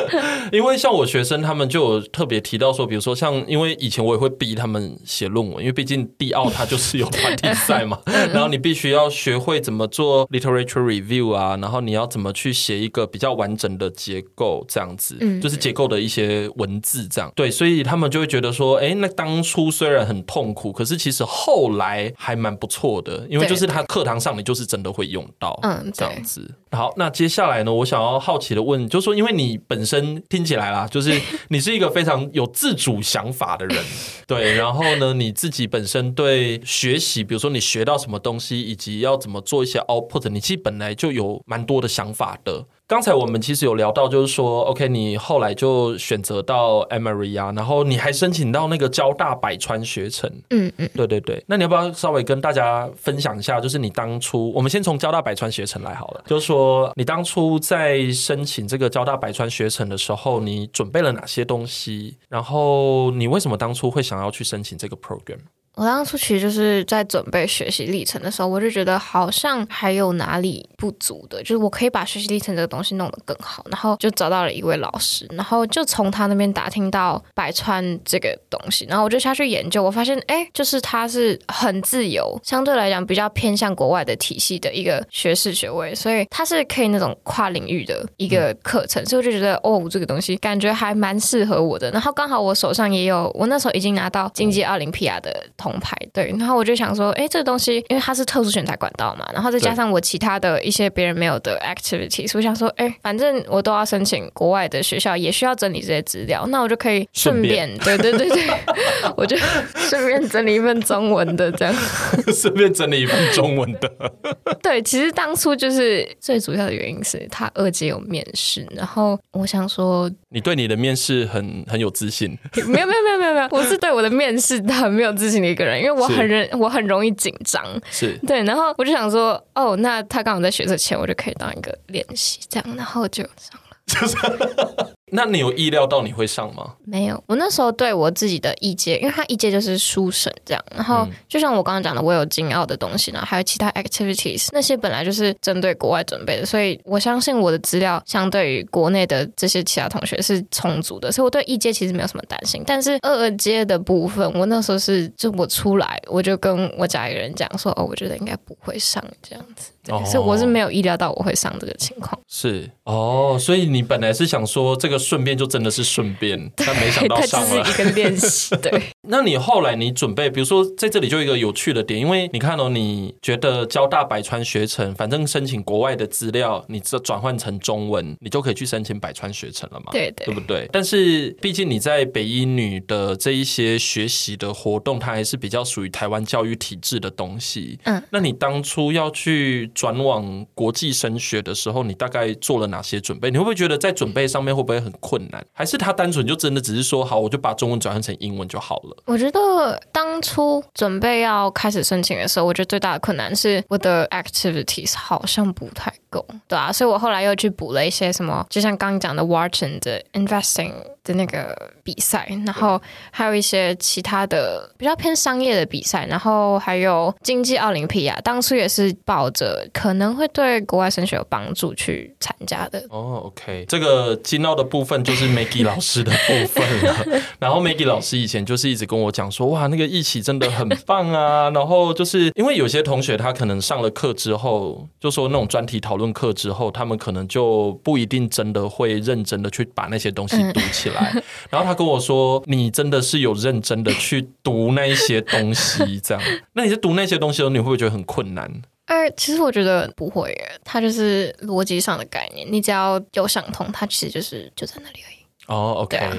因为像我学生他们就有特别提到说，比如说像，因为以前我也会逼他们写论文，因为毕竟地奥它就是有团体赛嘛，然后你必须要学会怎么做 literature review 啊，然后你要怎么去写一个比较完整的结构这样子，就是结构的一些文字这样。对，所以他们就会觉得说，哎，那当初虽然很痛苦，可是其实后来还蛮不错的，因为就是他课堂上你就是真的会用到，嗯，这样子。好，那接下来呢，我想要好奇的问，就是说，因为你本身听起来啦，就是你是一个非常有自主想法的人，对，然后呢，你自己本身对学习，比如说你学到什么东西，以及要怎么做一些 output，你其实本来就有蛮多的想法的。刚才我们其实有聊到，就是说，OK，你后来就选择到 Emory 啊，然后你还申请到那个交大百川学程，嗯嗯，对对对。那你要不要稍微跟大家分享一下，就是你当初，我们先从交大百川学程来好了，就是说你当初在申请这个交大百川学程的时候，你准备了哪些东西？然后你为什么当初会想要去申请这个 program？我当初其实就是在准备学习历程的时候，我就觉得好像还有哪里不足的，就是我可以把学习历程这个东西弄得更好。然后就找到了一位老师，然后就从他那边打听到百川这个东西，然后我就下去研究，我发现哎，就是它是很自由，相对来讲比较偏向国外的体系的一个学士学位，所以它是可以那种跨领域的一个课程，所以我就觉得哦，这个东西感觉还蛮适合我的。然后刚好我手上也有，我那时候已经拿到经济奥林匹亚的同重排队，然后我就想说，哎，这个东西因为它是特殊选材管道嘛，然后再加上我其他的一些别人没有的 activities，我想说，哎，反正我都要申请国外的学校，也需要整理这些资料，那我就可以顺便，对对对对，我就顺便整理一份中文的这样，顺便整理一份中文的。对，其实当初就是最主要的原因是他二姐有面试，然后我想说，你对你的面试很很有自信？没有没有没有没有没有，我是对我的面试很没有自信的一个人，因为我很人我很容易紧张，是。对，然后我就想说，哦，那他刚好在学车前，我就可以当一个练习，这样，然后就上了，就是。那你有意料到你会上吗？没有，我那时候对我自己的一阶，因为他一阶就是书审这样，然后就像我刚刚讲的，我有金奥的东西然后，还有其他 activities，那些本来就是针对国外准备的，所以我相信我的资料相对于国内的这些其他同学是充足的，所以我对一阶其实没有什么担心。但是二阶的部分，我那时候是就我出来，我就跟我家里人讲说，哦，我觉得应该不会上这样子，对，所以我是没有意料到我会上这个情况。是哦，所以你本来是想说这个。顺便就真的是顺便，但没想到 上了一个练习。对，那你后来你准备，比如说在这里就一个有趣的点，因为你看哦，你觉得交大百川学程，反正申请国外的资料，你这转换成中文，你就可以去申请百川学程了嘛？对对，对不对？但是毕竟你在北一女的这一些学习的活动，它还是比较属于台湾教育体制的东西。嗯，那你当初要去转往国际升学的时候，你大概做了哪些准备？你会不会觉得在准备上面会不会很困难，还是他单纯就真的只是说好，我就把中文转换成英文就好了。我觉得当初准备要开始申请的时候，我觉得最大的困难是我的 activities 好像不太够，对啊，所以我后来又去补了一些什么，就像刚刚讲的 watching 的 investing 的那个比赛，然后还有一些其他的比较偏商业的比赛，然后还有经济奥林匹亚，当初也是抱着可能会对国外升学有帮助去参加的。哦，OK，这个经奥的部分就是 Maggie 老师的部分了。然后 Maggie 老师以前就是一直跟我讲说，哇，那个一起真的很棒啊。然后就是因为有些同学他可能上了课之后，就说那种专题讨论课之后，他们可能就不一定真的会认真的去把那些东西读起来。然后他跟我说：“你真的是有认真的去读那一些东西，这样？那你在读那些东西的时候，你会不会觉得很困难？”呃，其实我觉得不会耶，它就是逻辑上的概念，你只要有想通，它其实就是就在那里而已。哦，OK，对啊，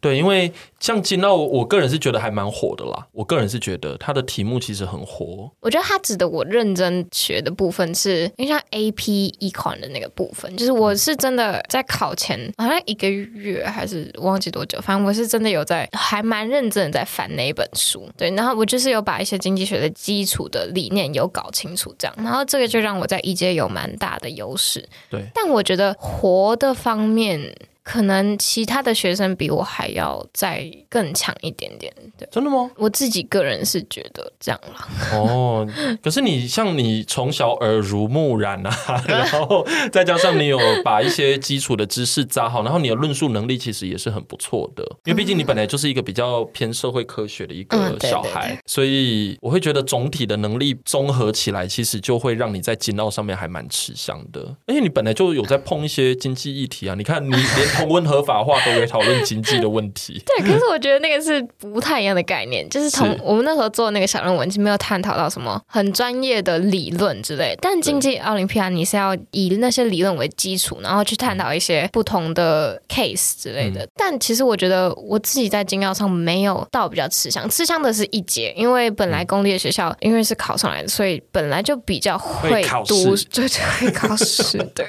对，因为。像金奥，我个人是觉得还蛮火的啦。我个人是觉得它的题目其实很火。我觉得它指的我认真学的部分是，因为像 AP Econ 的那个部分，就是我是真的在考前好像一个月还是忘记多久，反正我是真的有在还蛮认真的在翻那一本书。对，然后我就是有把一些经济学的基础的理念有搞清楚，这样，然后这个就让我在一阶有蛮大的优势。对，但我觉得活的方面。可能其他的学生比我还要再更强一点点，对，真的吗？我自己个人是觉得这样啦。哦，可是你像你从小耳濡目染啊，然后再加上你有把一些基础的知识扎好，然后你的论述能力其实也是很不错的。因为毕竟你本来就是一个比较偏社会科学的一个小孩，嗯、对对对，所以我会觉得总体的能力综合起来，其实就会让你在经奥上面还蛮吃香的。而且你本来就有在碰一些经济议题啊，你看你连。同温合法化都会讨论经济的问题。对，可是我觉得那个是不太一样的概念，就是从我们那时候做那个小论文，就没有探讨到什么很专业的理论之类。但经济奥林匹亚你是要以那些理论为基础，然后去探讨一些不同的 case 之类的。嗯、但其实我觉得我自己在经奥上没有到比较吃香，吃香的是一节，因为本来公立的学校因为是考上来的，所以本来就比较会读，就，就会考试，对，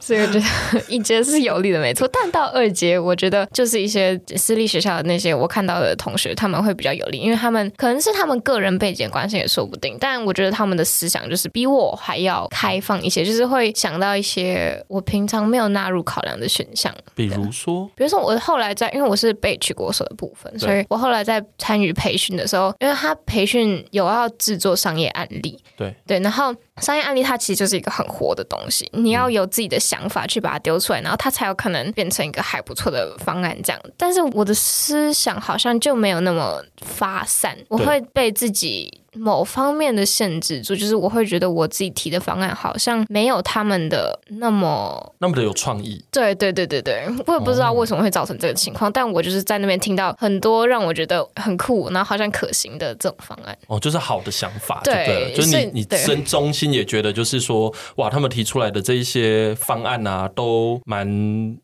所以我觉得一节是有利的，没错。但到二阶，我觉得就是一些私立学校的那些我看到的同学，他们会比较有利，因为他们可能是他们个人背景关系也说不定。但我觉得他们的思想就是比我还要开放一些，就是会想到一些我平常没有纳入考量的选项。比如说，比如说我后来在，因为我是被取国所的部分，所以我后来在参与培训的时候，因为他培训有要制作商业案例，对对，然后。商业案例它其实就是一个很活的东西，你要有自己的想法去把它丢出来，然后它才有可能变成一个还不错的方案这样。但是我的思想好像就没有那么发散，我会被自己某方面的限制住，就是我会觉得我自己提的方案好像没有他们的那么那么的有创意。对对对对对，我也不知道为什么会造成这个情况，哦、但我就是在那边听到很多让我觉得很酷，然后好像可行的这种方案。哦，就是好的想法对，对，就是你你真中心也觉得就是说，哇，他们提出来的这一些方案啊，都蛮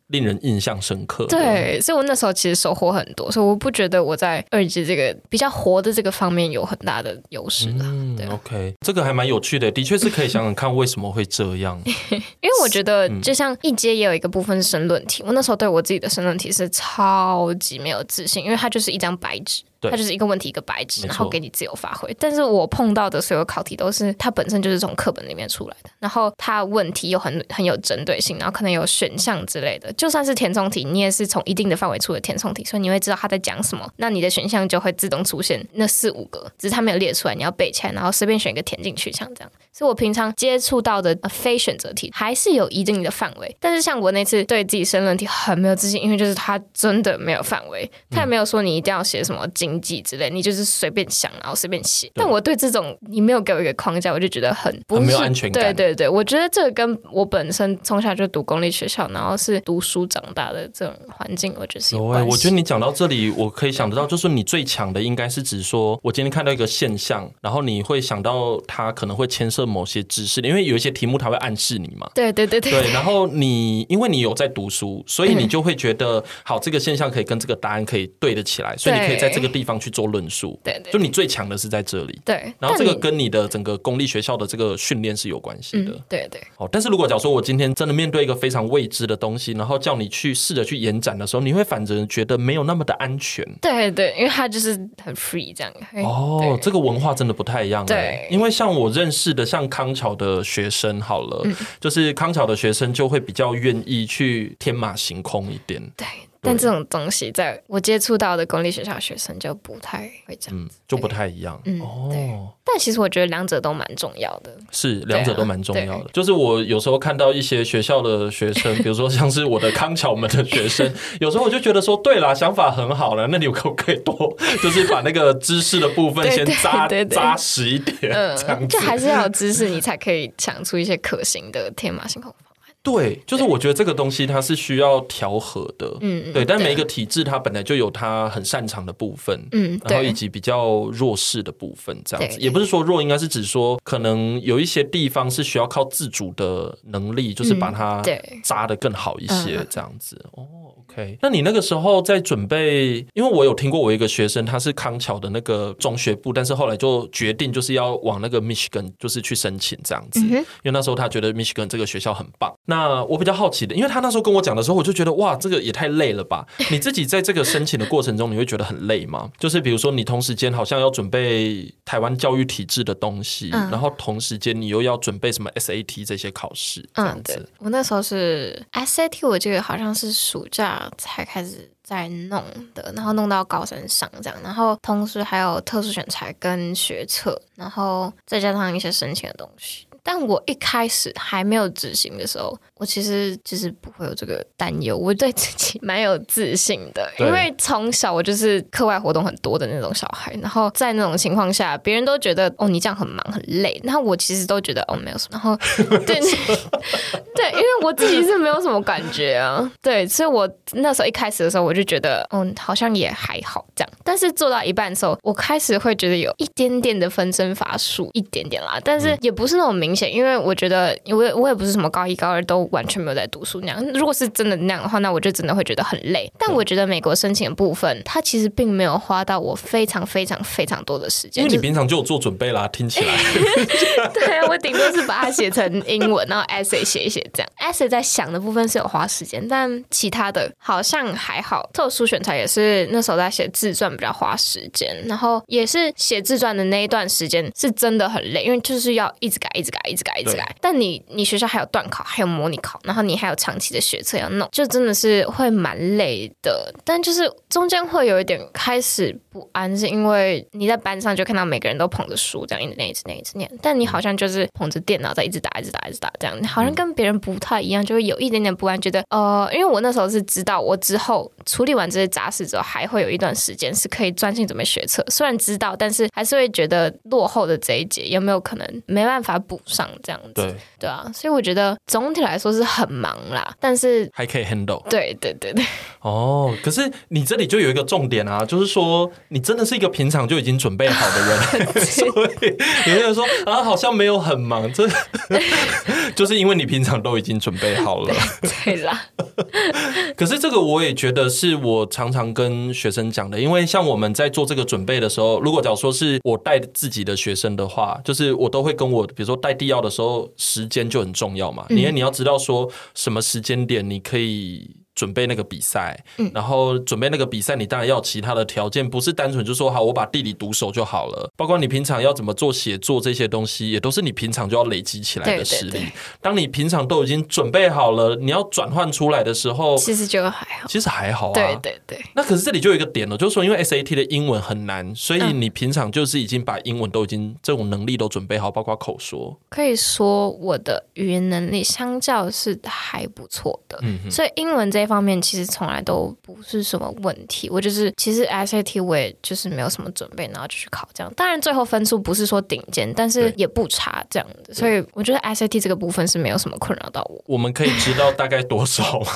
令人印象深刻。对，所以我那时候其实收获很多，所以我不觉得我在二级这个比较活的这个方面有很大的优势的。嗯，OK，这个还蛮有趣的，的确是可以想想看为什么会这样。因为我觉得，就像一阶也有一个部分是申论题，我那时候对我自己的申论题是超级没有自信，因为它就是一张白纸。它就是一个问题一个白纸，然后给你自由发挥。但是我碰到的所有考题都是它本身就是从课本里面出来的，然后它问题又很很有针对性，然后可能有选项之类的。就算是填充题，你也是从一定的范围出的填充题，所以你会知道他在讲什么。那你的选项就会自动出现那四五个，只是它没有列出来，你要背起来，然后随便选一个填进去，像这样。所以我平常接触到的非选择题还是有一定的范围，但是像我那次对自己申论题很没有自信，因为就是它真的没有范围，他也没有说你一定要写什么经济之类，你就。是随便想，然后随便写。但我对这种你没有给我一个框架，我就觉得很不没有安全感。对对对，我觉得这个跟我本身从小就读公立学校，然后是读书长大的这种环境，我觉得是。对，我觉得你讲到这里，我可以想得到，就是你最强的应该是指说，我今天看到一个现象，然后你会想到它可能会牵涉某些知识，因为有一些题目它会暗示你嘛。对对对对。对，然后你因为你有在读书，所以你就会觉得，好，这个现象可以跟这个答案可以对得起来，所以你可以在这个地方去做论述。对，对，就你最强的是在这里。对，然后这个跟你的整个公立学校的这个训练是有关系的。嗯、对对。哦，但是如果假如说我今天真的面对一个非常未知的东西，然后叫你去试着去延展的时候，你会反正觉得没有那么的安全。对对，因为它就是很 free 这样。哦，这个文化真的不太一样。对，因为像我认识的像康桥的学生，好了、嗯，就是康桥的学生就会比较愿意去天马行空一点。对。但这种东西，在我接触到的公立学校学生就不太会这样，嗯，就不太一样。嗯，哦，但其实我觉得两者都蛮重要的，是两者都蛮重要的。就是我有时候看到一些学校的学生，比如说像是我的康桥们的学生，有时候我就觉得说，对啦，想法很好了，那你可不可以多，就是把那个知识的部分先扎扎实一点，嗯，这样子，就还是要有知识，你才可以想出一些可行的天马行空。对，就是我觉得这个东西它是需要调和的，嗯，对。但每一个体制它本来就有它很擅长的部分，嗯，然后以及比较弱势的部分，这样子，也不是说弱，应该是指说可能有一些地方是需要靠自主的能力，就是把它扎的更好一些，这样子。哦，OK。那你那个时候在准备，因为我有听过我一个学生，他是康桥的那个中学部，但是后来就决定就是要往那个 Michigan 就是去申请这样子，因为那时候他觉得 Michigan 这个学校很棒。那我比较好奇的，因为他那时候跟我讲的时候，我就觉得哇，这个也太累了吧！你自己在这个申请的过程中，你会觉得很累吗？就是比如说，你同时间好像要准备台湾教育体制的东西，嗯、然后同时间你又要准备什么 SAT 这些考试，嗯，对。我那时候是 SAT，我记得好像是暑假才开始在弄的，然后弄到高三上这样，然后同时还有特殊选材跟学测，然后再加上一些申请的东西。但我一开始还没有执行的时候，我其实就是不会有这个担忧，我对自己 蛮有自信的，因为从小我就是课外活动很多的那种小孩，然后在那种情况下，别人都觉得哦，你这样很忙很累，然后我其实都觉得哦，没有什么，然后 对对，因为我自己是没有什么感觉啊，对，所以我那时候一开始的时候，我就觉得嗯，好像也还好这样，但是做到一半的时候，我开始会觉得有一点点的分身乏术，一点点啦，但是也不是那种明显，因为我觉得我也我也不是什么高一高二都。完全没有在读书那样。如果是真的那样的话，那我就真的会觉得很累。但我觉得美国申请的部分，它其实并没有花到我非常非常非常多的时间。因为你平常就有做准备啦，听起来。对啊，我顶多是把它写成英文，然后 essay 写一写这样。essay 在想的部分是有花时间，但其他的好像还好。特殊选材也是那时候在写自传比较花时间，然后也是写自传的那一段时间是真的很累，因为就是要一直改，一直改，一直改，一直改。但你你学校还有段考，还有模拟。考，然后你还有长期的学测要弄，就真的是会蛮累的。但就是中间会有一点开始不安，是因为你在班上就看到每个人都捧着书这样一直念一直念一直念，但你好像就是捧着电脑在一直打一直打一直打这样，好像跟别人不太一样，就会有一点点不安，觉得呃，因为我那时候是知道我之后处理完这些杂事之后，还会有一段时间是可以专心准备学测。虽然知道，但是还是会觉得落后的这一节有没有可能没办法补上这样子？对对啊，所以我觉得总体来说是很忙啦，但是还可以 handle。对对对对。哦，可是你这里就有一个重点啊，就是说你真的是一个平常就已经准备好的人 所以有些人说啊，好像没有很忙，这 就是因为你平常都已经准备好了。对啦。可是这个我也觉得是我常常跟学生讲的，因为像我们在做这个准备的时候，如果假如说是我带自己的学生的话，就是我都会跟我，比如说带地要的时候，时间就很重要嘛，因为你要知道说什么时间点你可以。准备那个比赛，然后准备那个比赛，你当然要其他的条件，不是单纯就说好我把地理读熟就好了。包括你平常要怎么做写作这些东西，也都是你平常就要累积起来的实力。对对对。当你平常都已经准备好了，你要转换出来的时候，其实就还好，其实还好啊。对对对。那可是这里就有一个点了，就是说因为 SAT 的英文很难，所以你平常就是已经把英文都已经这种能力都准备好，包括口说。可以说我的语言能力相较是还不错的，嗯哼，所以英文这一方面其实从从来都不是什么问题，我就是其实 SAT 我也就是没有什么准备，然后就去考这样。当然最后分数不是说顶尖，但是也不差这样子，所以我觉得 SAT 这个部分是没有什么困扰到我。我们可以知道大概多少吗？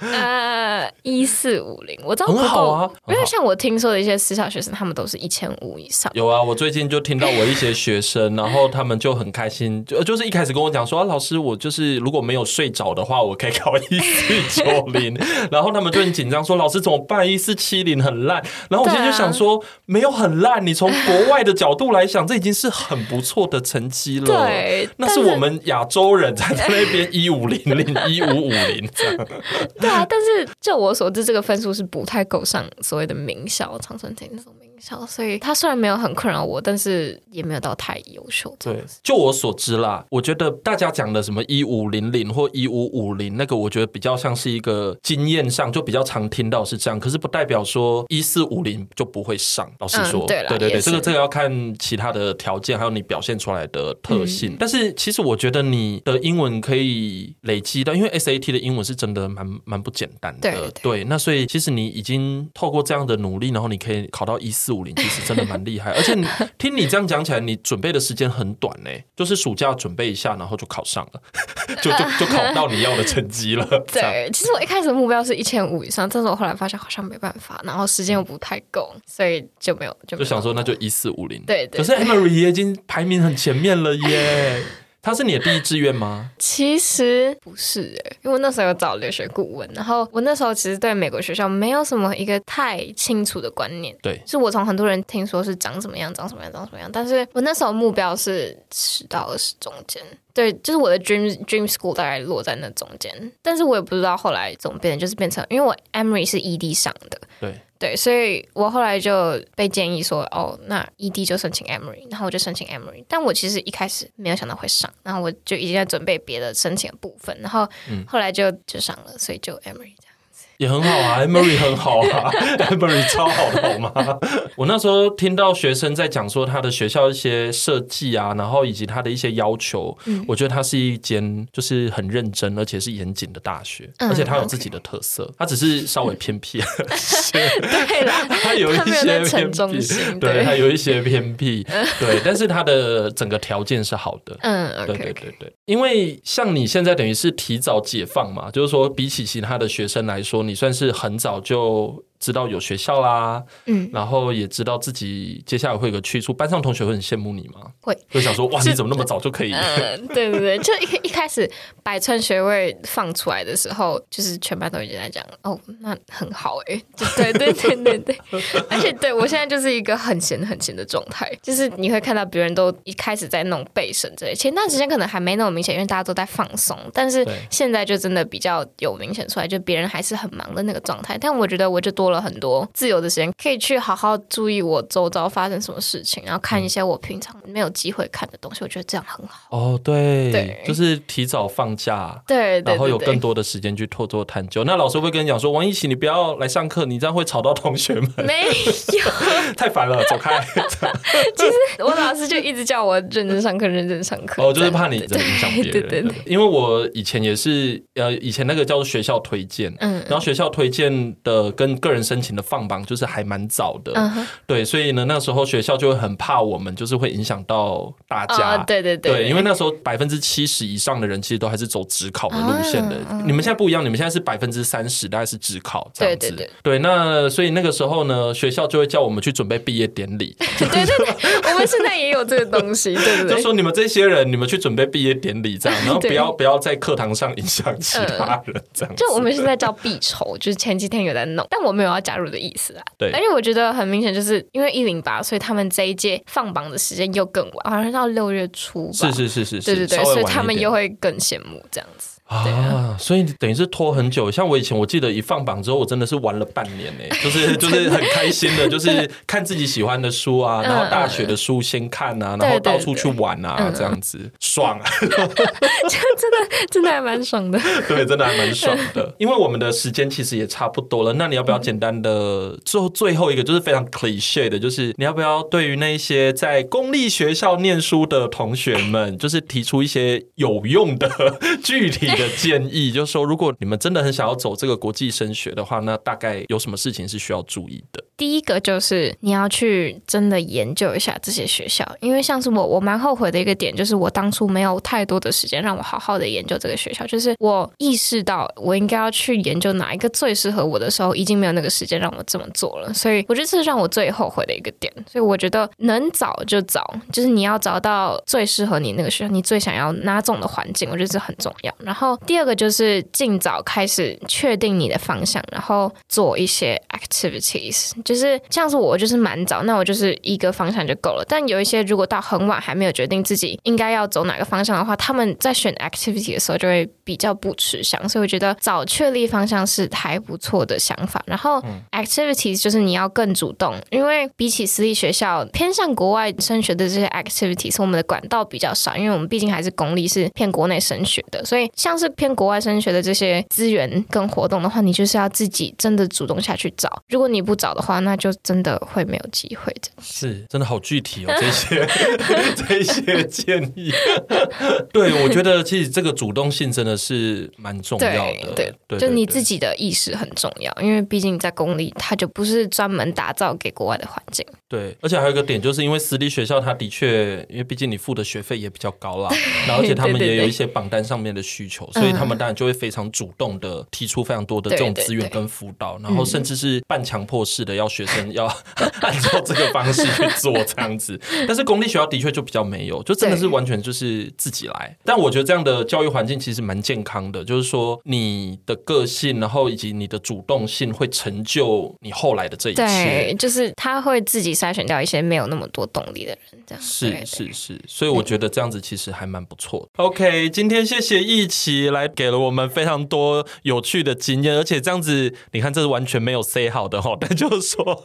呃，一四五零，我知道不很好啊，因为像我听说的一些私校学生，他们都是一千五以上。有啊，我最近就听到我一些学生，然后他们就很开心，就就是一开始跟我讲说，啊，老师，我就是如果没有睡着的话，我可以考一四九零。然后他们就很紧张，说：“老师怎么办？一四七零很烂。”然后我现在就想说：“没有很烂，你从国外的角度来想，这已经是很不错的成绩了。”对，那是我们亚洲人在那边一五零零一五五零这样。对啊，但是就我所知，这个分数是不太够上所谓的名校，常春藤那种名校。所以他虽然没有很困扰我，但是也没有到太优秀。对，就我所知啦，我觉得大家讲的什么一五零零或一五五零，那个我觉得比较像是一个经验上就比较常听到是这样，可是不代表说一四五零就不会上。老实说，嗯、对，对对对，这个这个要看其他的条件，还有你表现出来的特性。嗯、但是其实我觉得你的英文可以累积到，因为 SAT 的英文是真的蛮蛮不简单的。对，对，对，那所以其实你已经透过这样的努力，然后你可以考到一四五零，其实真的蛮厉害。而且你听你这样讲起来，你准备的时间很短呢，就是暑假准备一下，然后就考上了，就就 就考到你要的成绩了。对，其实我一开始的目标是一千五以上，但是我后来发现好像没办法，然后时间又不太够，所以就没有就就想说那就一四五零。对对。可是 Emory 也已经排名很前面了耶。他是你的第一志愿吗？其实不是诶、欸，因为我那时候有找留学顾问，然后我那时候其实对美国学校没有什么一个太清楚的观念。对，是我从很多人听说是长什么样，长什么样，长什么样，但是我那时候目标是十到二十中间。对，就是我的 dream dream school 大概落在那中间，但是我也不知道后来怎么变，就是变成因为我 Emory 是 ED 上的。对。对，所以我后来就被建议说，哦，那 ED 就申请 Emory，然后我就申请 Emory。但我其实一开始没有想到会上，然后我就已经在准备别的申请的部分，然后后来就就上了，所以就 Emory。也很好啊，Emory 很好啊，Emory 超好的，好吗？我那时候听到学生在讲说他的学校一些设计啊，然后以及他的一些要求，嗯、我觉得他是一间就是很认真而且是严谨的大学，嗯、而且他有自己的特色，他、嗯、只是稍微偏僻，对了，他有一些偏僻，对，他有一些偏僻，对，但是他的整个条件是好的，嗯，对对对对，因为像你现在等于是提早解放嘛，就是说比起其他的学生来说。你算是很早就知道有学校啦，嗯，然后也知道自己接下来会有个去处，班上同学会很羡慕你吗？会，会想说哇，你怎么那么早就可以？嗯，对对对，就一一开始百川学位放出来的时候，就是全班都已经在讲哦，那很好哎，对对对对对，而且对我现在就是一个很闲很闲的状态，就是你会看到别人都一开始在那种备审之类，前段时间可能还没那么明显，因为大家都在放松，但是现在就真的比较有明显出来，就别人还是很忙的那个状态，但我觉得我就多了。很多自由的时间，可以去好好注意我周遭发生什么事情，然后看一些我平常没有机会看的东西，我觉得这样很好。哦，对，对就是提早放假，对，对，然后有更多的时间去拓做探究。那老师会跟你讲说，王一起，你不要来上课，你这样会吵到同学们。没有，太烦了，走开。其实我老师就一直叫我认真上课，认真上课。哦，就是怕你影响别人。对对对，因为我以前也是，呃，以前那个叫做学校推荐，嗯，然后学校推荐的跟个人申请的放榜就是还蛮早的，嗯，对，所以呢，那时候学校就会很怕我们，就是会影响到大家。对对对，对，因为那时候百分之七十以上的人其实都还是走职考的路线的。你们现在不一样，你们现在是百分之三十，大概是职考这样子。对对对，对，那所以那个时候呢，学校就会叫我们去准备毕业典礼。对对对，我们现在也有这个东西，对对对，就说你们这些人，你们去准备毕业典礼这样，然后不要不要在课堂上影响其他人这样。就我们现在叫必筹，就是前几天有在弄，但我没有要加入的意思啊。对，而且我觉得很明显，就是因为一零八，所以他们这一届放榜的时间又更晚，好像到六月初吧。是是是是是，对对对，所以他们又会更羡慕这样子。啊，所以等于是拖很久。像我以前，我记得一放榜之后，我真的是玩了半年呢，就是就是很开心的，就是看自己喜欢的书啊，然后大学的书先看啊，然后到处去玩啊，这样子爽啊，就真的真的还蛮爽的。对，真的还蛮爽的。因为我们的时间其实也差不多了，那你要不要简单的最后最后一个，就是非常 cliche 的，就是你要不要对于那些在公立学校念书的同学们，就是提出一些有用的具体的建议就是说，如果你们真的很想要走这个国际升学的话，那大概有什么事情是需要注意的？第一个就是你要去真的研究一下这些学校，因为像是我，我蛮后悔的一个点就是我当初没有太多的时间让我好好的研究这个学校。就是我意识到我应该要去研究哪一个最适合我的时候，已经没有那个时间让我这么做了。所以我觉得这是让我最后悔的一个点。所以我觉得能早就早，就是你要找到最适合你那个学校，你最想要哪种的环境，我觉得这很重要。然后第二个就是尽早开始确定你的方向，然后做一些 activities。就是像是我就是蛮早，那我就是一个方向就够了。但有一些如果到很晚还没有决定自己应该要走哪个方向的话，他们在选 activity 的时候就会比较不吃香。所以我觉得早确立方向是还不错的想法。然后 activities 就是你要更主动，因为比起私立学校偏向国外升学的这些 activities，我们的管道比较少，因为我们毕竟还是公立，是偏国内升学的。所以像是偏国外升学的这些资源跟活动的话，你就是要自己真的主动下去找。如果你不找的话，那就真的会没有机会的。是，真的好具体哦，这些 这些建议。对，我觉得其实这个主动性真的是蛮重要的。对，对，就你自己的意识很重要，因为毕竟在公立，它就不是专门打造给国外的环境。对，而且还有一个点，就是因为私立学校，它的确，因为毕竟你付的学费也比较高啦，然后而且他们也有一些榜单上面的需求，所以他们当然就会非常主动的提出非常多的这种资源跟辅导，然后甚至是半强迫式的要学生。要 按照这个方式去做这样子，但是公立学校的确就比较没有，就真的是完全就是自己来。但我觉得这样的教育环境其实蛮健康的，就是说你的个性，然后以及你的主动性会成就你后来的这一切。对，就是他会自己筛选掉一些没有那么多动力的人，这样是是是。所以我觉得这样子其实还蛮不错的。OK，今天谢谢一起来给了我们非常多有趣的经验，而且这样子你看这是完全没有 say 好的哈，但 就是说。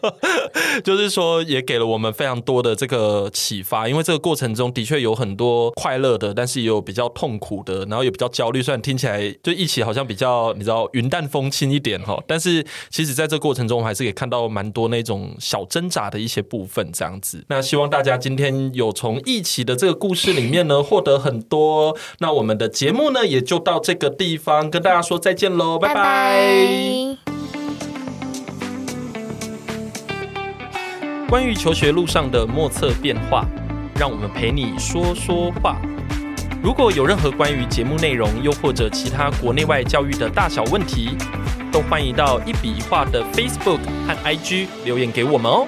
就是说，也给了我们非常多的这个启发，因为这个过程中的确有很多快乐的，但是也有比较痛苦的，然后也比较焦虑。虽然听起来就一起好像比较你知道云淡风轻一点哈，但是其实在这过程中，我还是可以看到蛮多那种小挣扎的一部分这样子。那希望大家今天有从一起的这个故事里面呢获得很多。那我们的节目呢也就到这个地方跟大家说再见喽，拜拜。拜拜。关于求学路上的莫测变化，让我们陪你说说话。如果有任何关于节目内容，又或者其他国内外教育的大小问题，都欢迎到一笔一画的 Facebook 和 IG 留言给我们哦。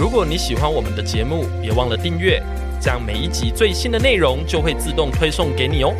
如果你喜欢我们的节目，别忘了订阅，这样每一集最新的内容就会自动推送给你哦。